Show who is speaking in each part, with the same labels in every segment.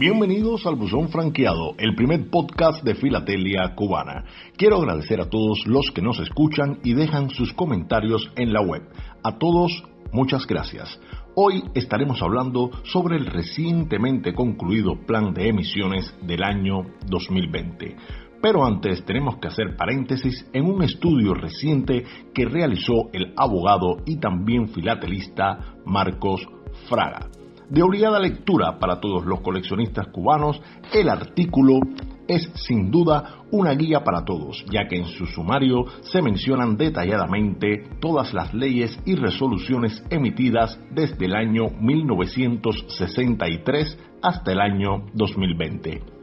Speaker 1: Bienvenidos al Buzón Franqueado, el primer podcast de Filatelia Cubana. Quiero agradecer a todos los que nos escuchan y dejan sus comentarios en la web. A todos, muchas gracias. Hoy estaremos hablando sobre el recientemente concluido plan de emisiones del año 2020. Pero antes tenemos que hacer paréntesis en un estudio reciente que realizó el abogado y también filatelista Marcos Fraga. De obligada lectura para todos los coleccionistas cubanos, el artículo es sin duda una guía para todos, ya que en su sumario se mencionan detalladamente todas las leyes y resoluciones emitidas desde el año 1963 hasta el año 2020.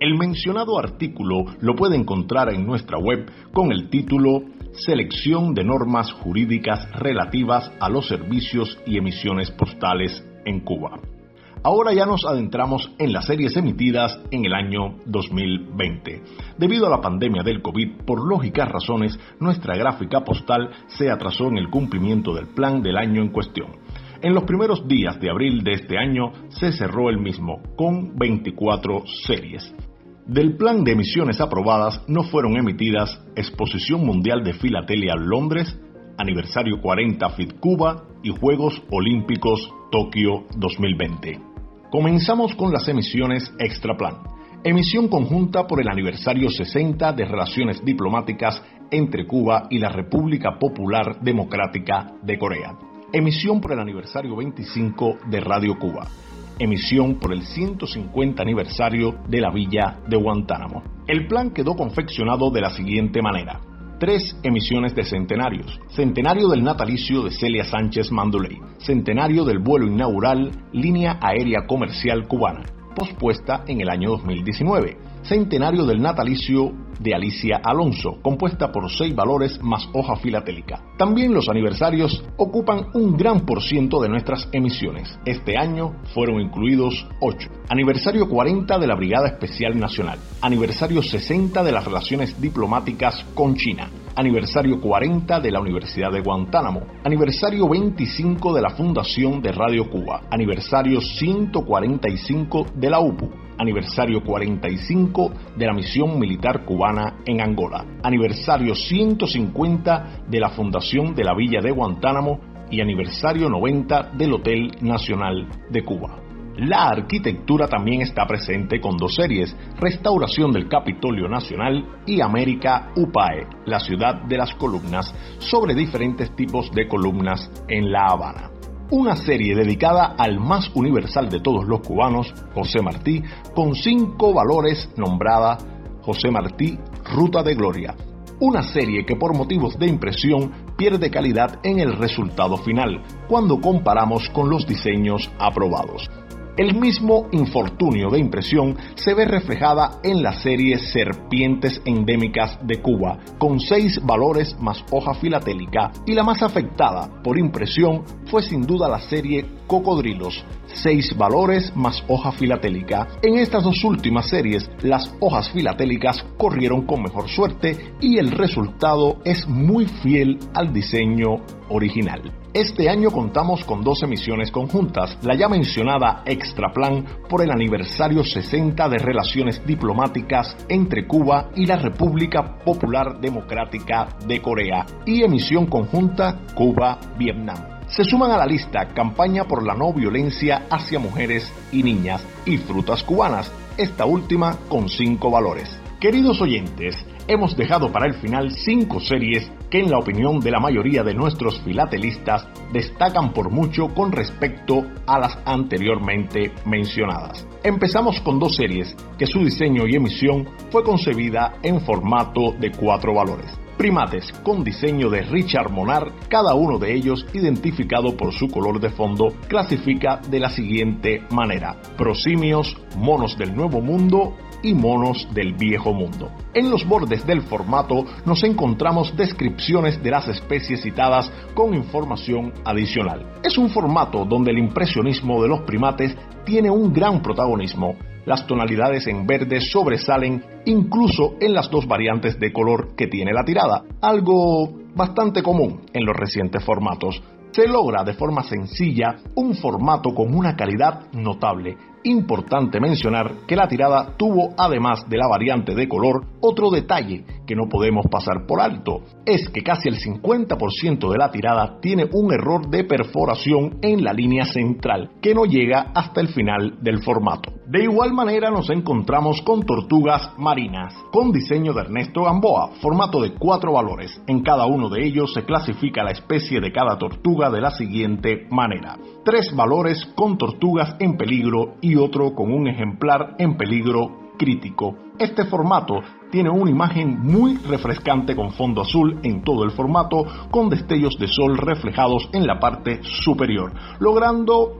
Speaker 1: El mencionado artículo lo puede encontrar en nuestra web con el título Selección de normas jurídicas relativas a los servicios y emisiones postales en Cuba. Ahora ya nos adentramos en las series emitidas en el año 2020. Debido a la pandemia del COVID, por lógicas razones, nuestra gráfica postal se atrasó en el cumplimiento del plan del año en cuestión. En los primeros días de abril de este año se cerró el mismo, con 24 series. Del plan de emisiones aprobadas no fueron emitidas Exposición Mundial de Filatelia Londres, Aniversario 40 FIT Cuba y Juegos Olímpicos Tokio 2020. Comenzamos con las emisiones Extra Plan. Emisión conjunta por el aniversario 60 de relaciones diplomáticas entre Cuba y la República Popular Democrática de Corea. Emisión por el aniversario 25 de Radio Cuba. Emisión por el 150 aniversario de la Villa de Guantánamo. El plan quedó confeccionado de la siguiente manera tres emisiones de centenarios. Centenario del natalicio de Celia Sánchez Manduley. Centenario del vuelo inaugural Línea Aérea Comercial Cubana, pospuesta en el año 2019. Centenario del natalicio de Alicia Alonso, compuesta por seis valores más hoja filatélica. También los aniversarios ocupan un gran por ciento de nuestras emisiones. Este año fueron incluidos ocho. Aniversario 40 de la Brigada Especial Nacional. Aniversario 60 de las relaciones diplomáticas con China. Aniversario 40 de la Universidad de Guantánamo. Aniversario 25 de la Fundación de Radio Cuba. Aniversario 145 de la UPU aniversario 45 de la misión militar cubana en Angola, aniversario 150 de la fundación de la Villa de Guantánamo y aniversario 90 del Hotel Nacional de Cuba. La arquitectura también está presente con dos series, Restauración del Capitolio Nacional y América UPAE, la ciudad de las columnas, sobre diferentes tipos de columnas en La Habana una serie dedicada al más universal de todos los cubanos, José Martí, con cinco valores nombrada José Martí Ruta de Gloria. Una serie que por motivos de impresión pierde calidad en el resultado final cuando comparamos con los diseños aprobados. El mismo infortunio de impresión se ve reflejada en la serie Serpientes Endémicas de Cuba, con seis valores más hoja filatélica, y la más afectada por impresión fue sin duda la serie Cocodrilos, seis valores más hoja filatélica. En estas dos últimas series, las hojas filatélicas corrieron con mejor suerte y el resultado es muy fiel al diseño original. Este año contamos con dos emisiones conjuntas, la ya mencionada Extra Plan por el aniversario 60 de relaciones diplomáticas entre Cuba y la República Popular Democrática de Corea y emisión conjunta Cuba-Vietnam. Se suman a la lista campaña por la no violencia hacia mujeres y niñas y frutas cubanas, esta última con cinco valores. Queridos oyentes, hemos dejado para el final cinco series que en la opinión de la mayoría de nuestros filatelistas destacan por mucho con respecto a las anteriormente mencionadas. Empezamos con dos series que su diseño y emisión fue concebida en formato de cuatro valores. Primates con diseño de Richard Monar, cada uno de ellos identificado por su color de fondo, clasifica de la siguiente manera: prosimios, monos del Nuevo Mundo y monos del viejo mundo. En los bordes del formato nos encontramos descripciones de las especies citadas con información adicional. Es un formato donde el impresionismo de los primates tiene un gran protagonismo. Las tonalidades en verde sobresalen incluso en las dos variantes de color que tiene la tirada, algo bastante común en los recientes formatos. se logra de forma sencilla un formato con una calidad notable Importante mencionar que la tirada tuvo, además de la variante de color, otro detalle que no podemos pasar por alto. Es que casi el 50% de la tirada tiene un error de perforación en la línea central, que no llega hasta el final del formato. De igual manera nos encontramos con tortugas marinas, con diseño de Ernesto Gamboa, formato de cuatro valores. En cada uno de ellos se clasifica la especie de cada tortuga de la siguiente manera. Tres valores con tortugas en peligro y otro con un ejemplar en peligro crítico. Este formato tiene una imagen muy refrescante con fondo azul en todo el formato, con destellos de sol reflejados en la parte superior, logrando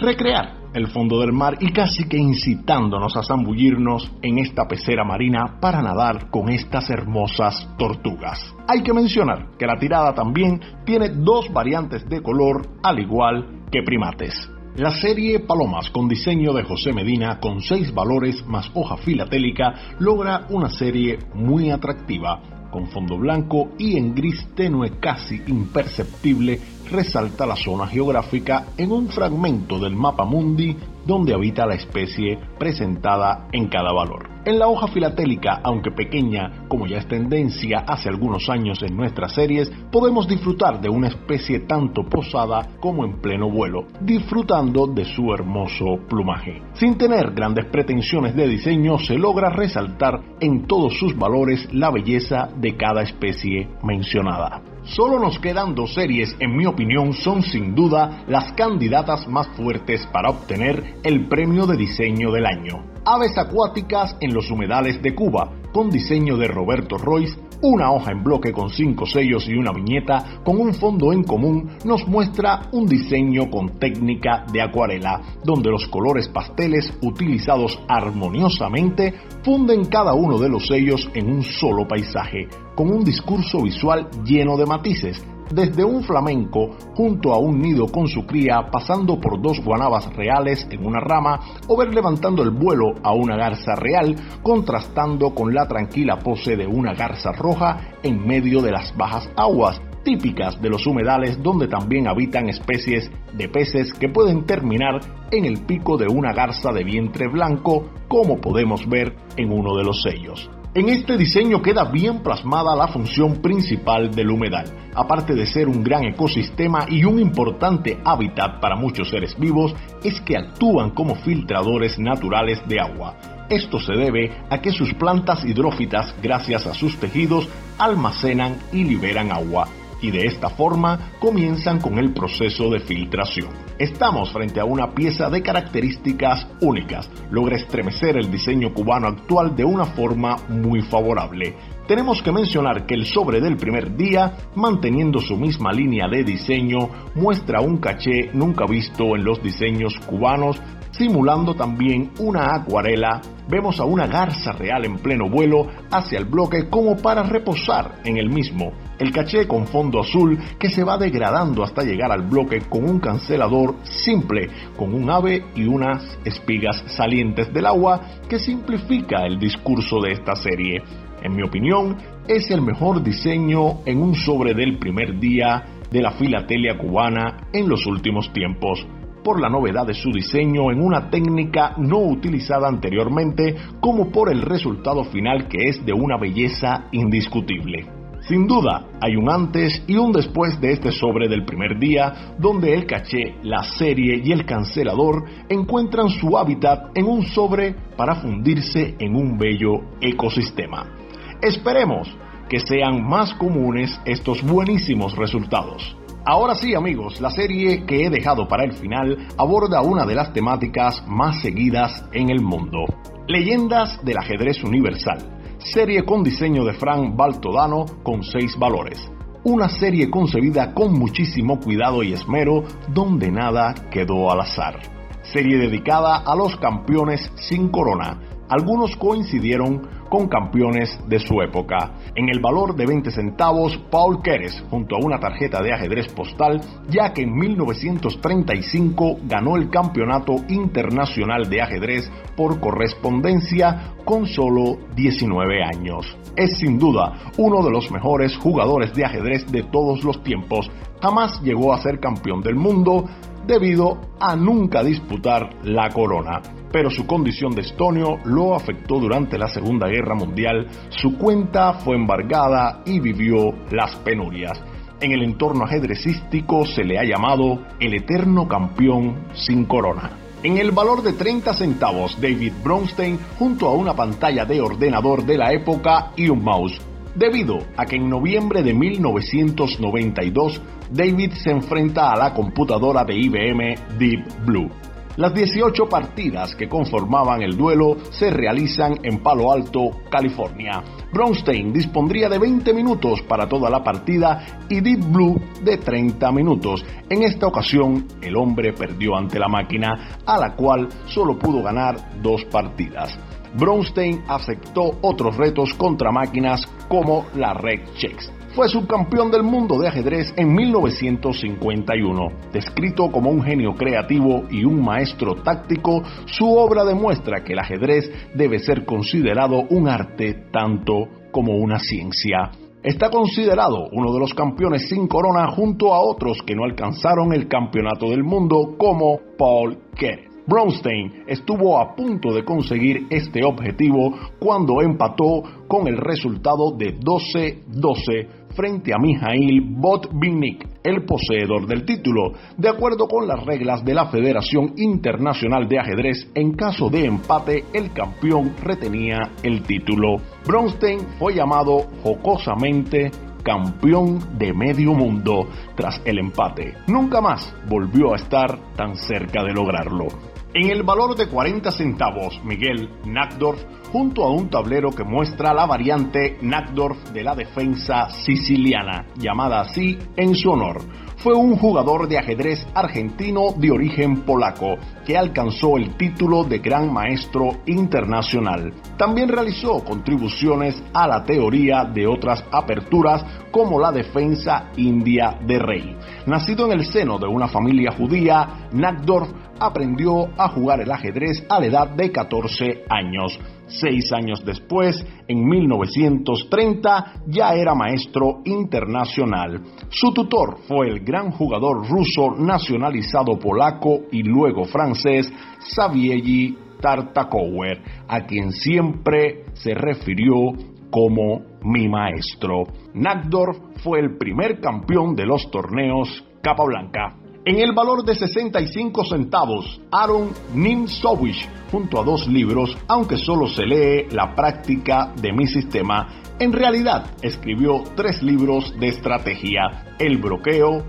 Speaker 1: recrear el fondo del mar y casi que incitándonos a zambullirnos en esta pecera marina para nadar con estas hermosas tortugas. Hay que mencionar que la tirada también tiene dos variantes de color al igual que primates. La serie Palomas con diseño de José Medina con seis valores más hoja filatélica logra una serie muy atractiva con fondo blanco y en gris tenue casi imperceptible resalta la zona geográfica en un fragmento del mapa mundi donde habita la especie presentada en cada valor. En la hoja filatélica, aunque pequeña, como ya es tendencia hace algunos años en nuestras series, podemos disfrutar de una especie tanto posada como en pleno vuelo, disfrutando de su hermoso plumaje. Sin tener grandes pretensiones de diseño, se logra resaltar en todos sus valores la belleza de cada especie mencionada. Solo nos quedan dos series, en mi opinión, son sin duda las candidatas más fuertes para obtener el premio de diseño del año. Aves acuáticas en los humedales de Cuba, con diseño de Roberto Royce, una hoja en bloque con cinco sellos y una viñeta con un fondo en común nos muestra un diseño con técnica de acuarela, donde los colores pasteles utilizados armoniosamente funden cada uno de los sellos en un solo paisaje, con un discurso visual lleno de matices, desde un flamenco junto a un nido con su cría, pasando por dos guanabas reales en una rama, o ver levantando el vuelo a una garza real, contrastando con la tranquila pose de una garza roja en medio de las bajas aguas, típicas de los humedales donde también habitan especies de peces que pueden terminar en el pico de una garza de vientre blanco, como podemos ver en uno de los sellos. En este diseño queda bien plasmada la función principal del humedal. Aparte de ser un gran ecosistema y un importante hábitat para muchos seres vivos, es que actúan como filtradores naturales de agua. Esto se debe a que sus plantas hidrófitas, gracias a sus tejidos, almacenan y liberan agua, y de esta forma comienzan con el proceso de filtración. Estamos frente a una pieza de características únicas. Logra estremecer el diseño cubano actual de una forma muy favorable. Tenemos que mencionar que el sobre del primer día, manteniendo su misma línea de diseño, muestra un caché nunca visto en los diseños cubanos simulando también una acuarela, vemos a una garza real en pleno vuelo hacia el bloque como para reposar en el mismo. El caché con fondo azul que se va degradando hasta llegar al bloque con un cancelador simple, con un ave y unas espigas salientes del agua que simplifica el discurso de esta serie. En mi opinión, es el mejor diseño en un sobre del primer día de la filatelia cubana en los últimos tiempos por la novedad de su diseño en una técnica no utilizada anteriormente, como por el resultado final que es de una belleza indiscutible. Sin duda, hay un antes y un después de este sobre del primer día, donde el caché, la serie y el cancelador encuentran su hábitat en un sobre para fundirse en un bello ecosistema. Esperemos que sean más comunes estos buenísimos resultados. Ahora sí amigos, la serie que he dejado para el final aborda una de las temáticas más seguidas en el mundo. Leyendas del ajedrez universal. Serie con diseño de Frank Baltodano con seis valores. Una serie concebida con muchísimo cuidado y esmero donde nada quedó al azar. Serie dedicada a los campeones sin corona. Algunos coincidieron con campeones de su época. En el valor de 20 centavos, Paul Keres, junto a una tarjeta de ajedrez postal, ya que en 1935 ganó el Campeonato Internacional de Ajedrez por correspondencia con solo 19 años. Es sin duda uno de los mejores jugadores de ajedrez de todos los tiempos. Jamás llegó a ser campeón del mundo debido a nunca disputar la corona. Pero su condición de estonio lo afectó durante la Segunda Guerra Mundial, su cuenta fue embargada y vivió las penurias. En el entorno ajedrecístico se le ha llamado el eterno campeón sin corona. En el valor de 30 centavos, David Bronstein junto a una pantalla de ordenador de la época y un mouse. Debido a que en noviembre de 1992 David se enfrenta a la computadora de IBM Deep Blue. Las 18 partidas que conformaban el duelo se realizan en Palo Alto, California. Bronstein dispondría de 20 minutos para toda la partida y Deep Blue de 30 minutos. En esta ocasión, el hombre perdió ante la máquina, a la cual solo pudo ganar dos partidas. Bronstein aceptó otros retos contra máquinas como la Red Checks fue subcampeón del mundo de ajedrez en 1951. Descrito como un genio creativo y un maestro táctico, su obra demuestra que el ajedrez debe ser considerado un arte tanto como una ciencia. Está considerado uno de los campeones sin corona junto a otros que no alcanzaron el campeonato del mundo como Paul Kerr. Bronstein estuvo a punto de conseguir este objetivo cuando empató con el resultado de 12-12 frente a Mijail Botvinnik, el poseedor del título. De acuerdo con las reglas de la Federación Internacional de Ajedrez, en caso de empate, el campeón retenía el título. Bronstein fue llamado jocosamente campeón de medio mundo tras el empate. Nunca más volvió a estar tan cerca de lograrlo. En el valor de 40 centavos, Miguel Nackdorf, junto a un tablero que muestra la variante Nackdorf de la defensa siciliana, llamada así en su honor, fue un jugador de ajedrez argentino de origen polaco que alcanzó el título de Gran Maestro Internacional. También realizó contribuciones a la teoría de otras aperturas como la defensa india de rey. Nacido en el seno de una familia judía, Nackdorf aprendió a jugar el ajedrez a la edad de 14 años. Seis años después, en 1930, ya era maestro internacional. Su tutor fue el gran jugador ruso nacionalizado polaco y luego francés Savieji Tartakower, a quien siempre se refirió como mi maestro. Nagdorf fue el primer campeón de los torneos Capablanca. En el valor de 65 centavos, Aaron Nimzowicz, junto a dos libros, aunque solo se lee la práctica de mi sistema, en realidad escribió tres libros de estrategia, el bloqueo,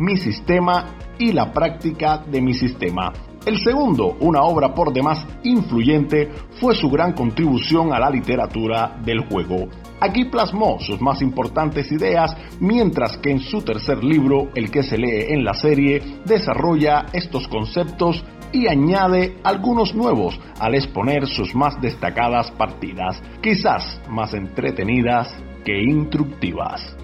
Speaker 1: mi sistema y la práctica de mi sistema. El segundo, una obra por demás influyente, fue su gran contribución a la literatura del juego. Aquí plasmó sus más importantes ideas, mientras que en su tercer libro, el que se lee en la serie, desarrolla estos conceptos y añade algunos nuevos al exponer sus más destacadas partidas, quizás más entretenidas que instructivas.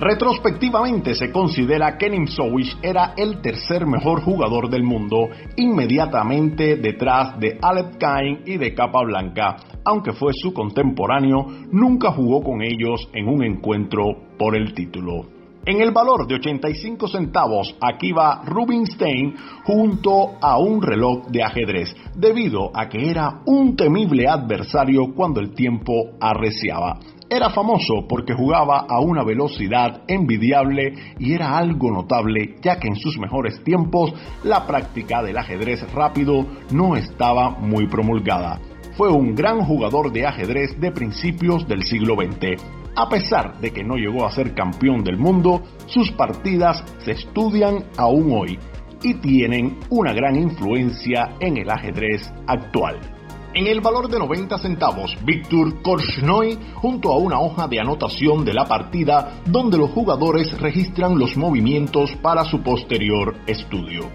Speaker 1: Retrospectivamente se considera que Nimzowicz era el tercer mejor jugador del mundo, inmediatamente detrás de Alep Kain y de Capablanca. Aunque fue su contemporáneo, nunca jugó con ellos en un encuentro por el título. En el valor de 85 centavos, aquí va Rubinstein junto a un reloj de ajedrez, debido a que era un temible adversario cuando el tiempo arreciaba. Era famoso porque jugaba a una velocidad envidiable y era algo notable ya que en sus mejores tiempos la práctica del ajedrez rápido no estaba muy promulgada. Fue un gran jugador de ajedrez de principios del siglo XX. A pesar de que no llegó a ser campeón del mundo, sus partidas se estudian aún hoy y tienen una gran influencia en el ajedrez actual. En el valor de 90 centavos, Víctor Korchnoi junto a una hoja de anotación de la partida donde los jugadores registran los movimientos para su posterior estudio.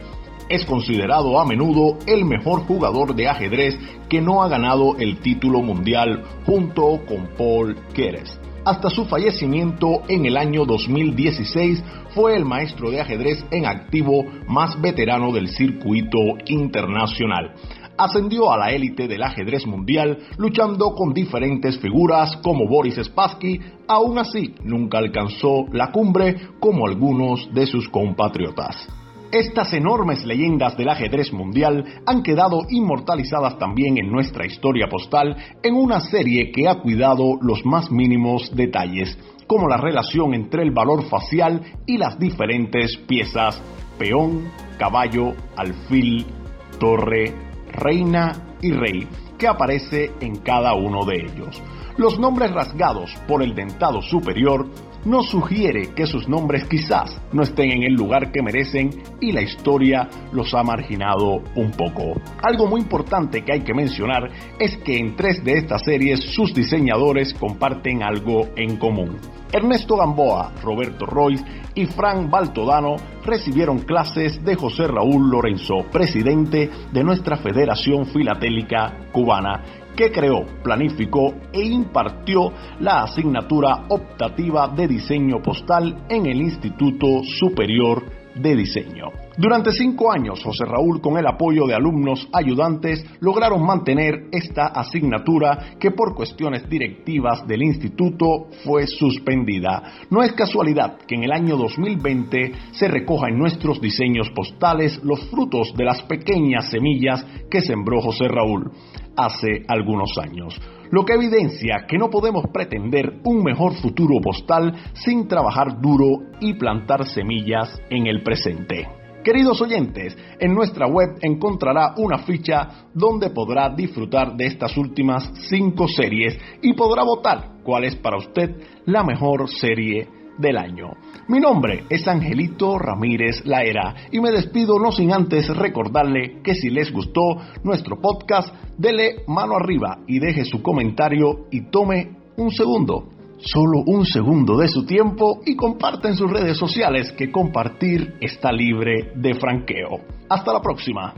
Speaker 1: Es considerado a menudo el mejor jugador de ajedrez que no ha ganado el título mundial junto con Paul Keres. Hasta su fallecimiento en el año 2016 fue el maestro de ajedrez en activo más veterano del circuito internacional ascendió a la élite del ajedrez mundial luchando con diferentes figuras como Boris Spassky, aún así nunca alcanzó la cumbre como algunos de sus compatriotas. Estas enormes leyendas del ajedrez mundial han quedado inmortalizadas también en nuestra historia postal en una serie que ha cuidado los más mínimos detalles, como la relación entre el valor facial y las diferentes piezas peón, caballo, alfil, torre, reina y rey que aparece en cada uno de ellos. Los nombres rasgados por el dentado superior nos sugiere que sus nombres quizás no estén en el lugar que merecen y la historia los ha marginado un poco. Algo muy importante que hay que mencionar es que en tres de estas series sus diseñadores comparten algo en común. Ernesto Gamboa, Roberto Royce y Frank Baltodano recibieron clases de José Raúl Lorenzo, presidente de nuestra Federación Filatélica Cubana, que creó, planificó e impartió la asignatura optativa de diseño postal en el Instituto Superior de Diseño. Durante cinco años, José Raúl, con el apoyo de alumnos ayudantes, lograron mantener esta asignatura que por cuestiones directivas del instituto fue suspendida. No es casualidad que en el año 2020 se recoja en nuestros diseños postales los frutos de las pequeñas semillas que sembró José Raúl hace algunos años, lo que evidencia que no podemos pretender un mejor futuro postal sin trabajar duro y plantar semillas en el presente. Queridos oyentes, en nuestra web encontrará una ficha donde podrá disfrutar de estas últimas cinco series y podrá votar cuál es para usted la mejor serie del año. Mi nombre es Angelito Ramírez Laera y me despido no sin antes recordarle que si les gustó nuestro podcast, dele mano arriba y deje su comentario y tome un segundo solo un segundo de su tiempo y comparte en sus redes sociales que compartir está libre de franqueo. Hasta la próxima.